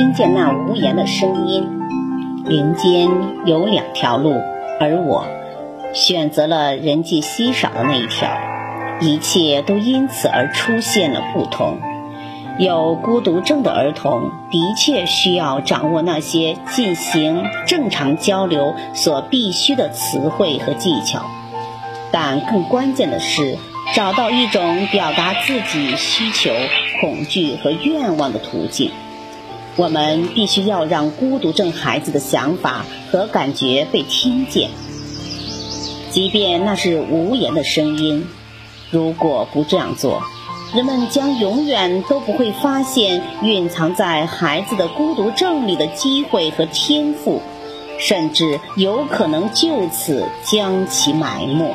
听见那无言的声音。林间有两条路，而我选择了人迹稀少的那一条，一切都因此而出现了不同。有孤独症的儿童的确需要掌握那些进行正常交流所必须的词汇和技巧，但更关键的是找到一种表达自己需求、恐惧和愿望的途径。我们必须要让孤独症孩子的想法和感觉被听见，即便那是无言的声音。如果不这样做，人们将永远都不会发现蕴藏在孩子的孤独症里的机会和天赋，甚至有可能就此将其埋没。